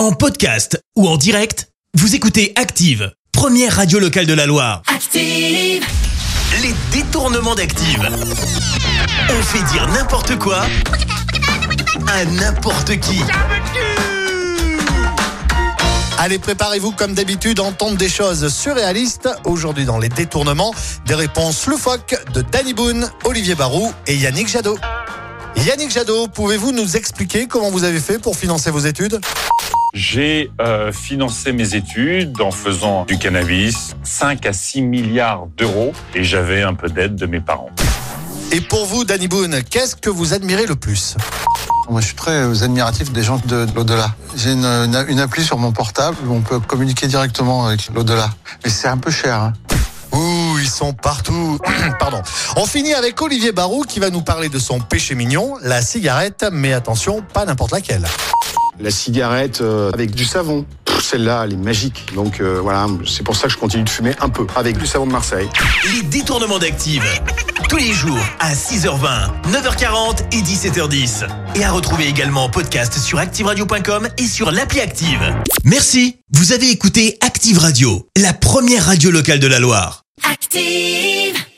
En podcast ou en direct, vous écoutez Active, première radio locale de la Loire. Active. Les détournements d'Active. On fait dire n'importe quoi à n'importe qui. Allez, préparez-vous comme d'habitude à entendre des choses surréalistes. Aujourd'hui dans les détournements, des réponses loufoques de Danny Boone, Olivier Barou et Yannick Jadot. Yannick Jadot, pouvez-vous nous expliquer comment vous avez fait pour financer vos études? J'ai euh, financé mes études en faisant du cannabis, 5 à 6 milliards d'euros, et j'avais un peu d'aide de mes parents. Et pour vous, Danny Boone, qu'est-ce que vous admirez le plus? Moi, je suis très euh, admiratif des gens de, de l'au-delà. J'ai une, une- une appli sur mon portable où on peut communiquer directement avec l'au-delà. Mais c'est un peu cher. hein. Ouh, ils sont partout. Pardon. On finit avec Olivier Barou qui va nous parler de son péché mignon, la cigarette, mais attention, pas n'importe laquelle. La cigarette euh, avec du savon. Celle-là, elle est magique. Donc euh, voilà, c'est pour ça que je continue de fumer un peu avec du savon de Marseille. Les détournements d'Active. Tous les jours à 6h20, 9h40 et 17h10. Et à retrouver également en podcast sur ActiveRadio.com et sur l'appli Active. Merci. Vous avez écouté Active Radio, la première radio locale de la Loire. Active.